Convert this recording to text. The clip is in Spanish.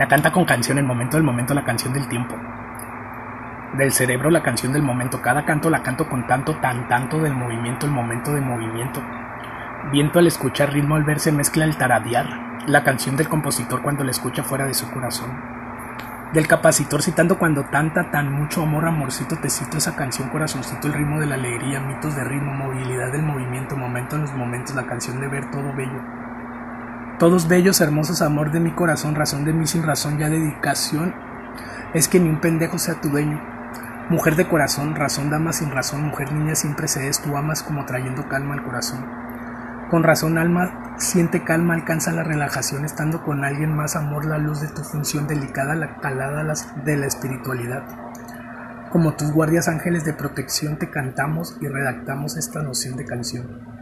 La canta con canción, el momento del momento, la canción del tiempo. Del cerebro, la canción del momento. Cada canto la canto con tanto, tan, tanto del movimiento, el momento de movimiento. Viento al escuchar, ritmo al verse, mezcla el taradear. La canción del compositor cuando la escucha fuera de su corazón. Del capacitor citando cuando tanta, tan mucho amor, amorcito, te cito esa canción, corazoncito, el ritmo de la alegría, mitos de ritmo, movilidad del movimiento, en los momentos, la canción de ver todo bello. Todos bellos, hermosos, amor de mi corazón, razón de mí sin razón, ya dedicación, es que ni un pendejo sea tu dueño. Mujer de corazón, razón dama sin razón, mujer niña siempre se es, tú amas como trayendo calma al corazón. Con razón alma siente calma, alcanza la relajación estando con alguien más, amor la luz de tu función delicada, la calada de la espiritualidad. Como tus guardias ángeles de protección te cantamos y redactamos esta noción de canción.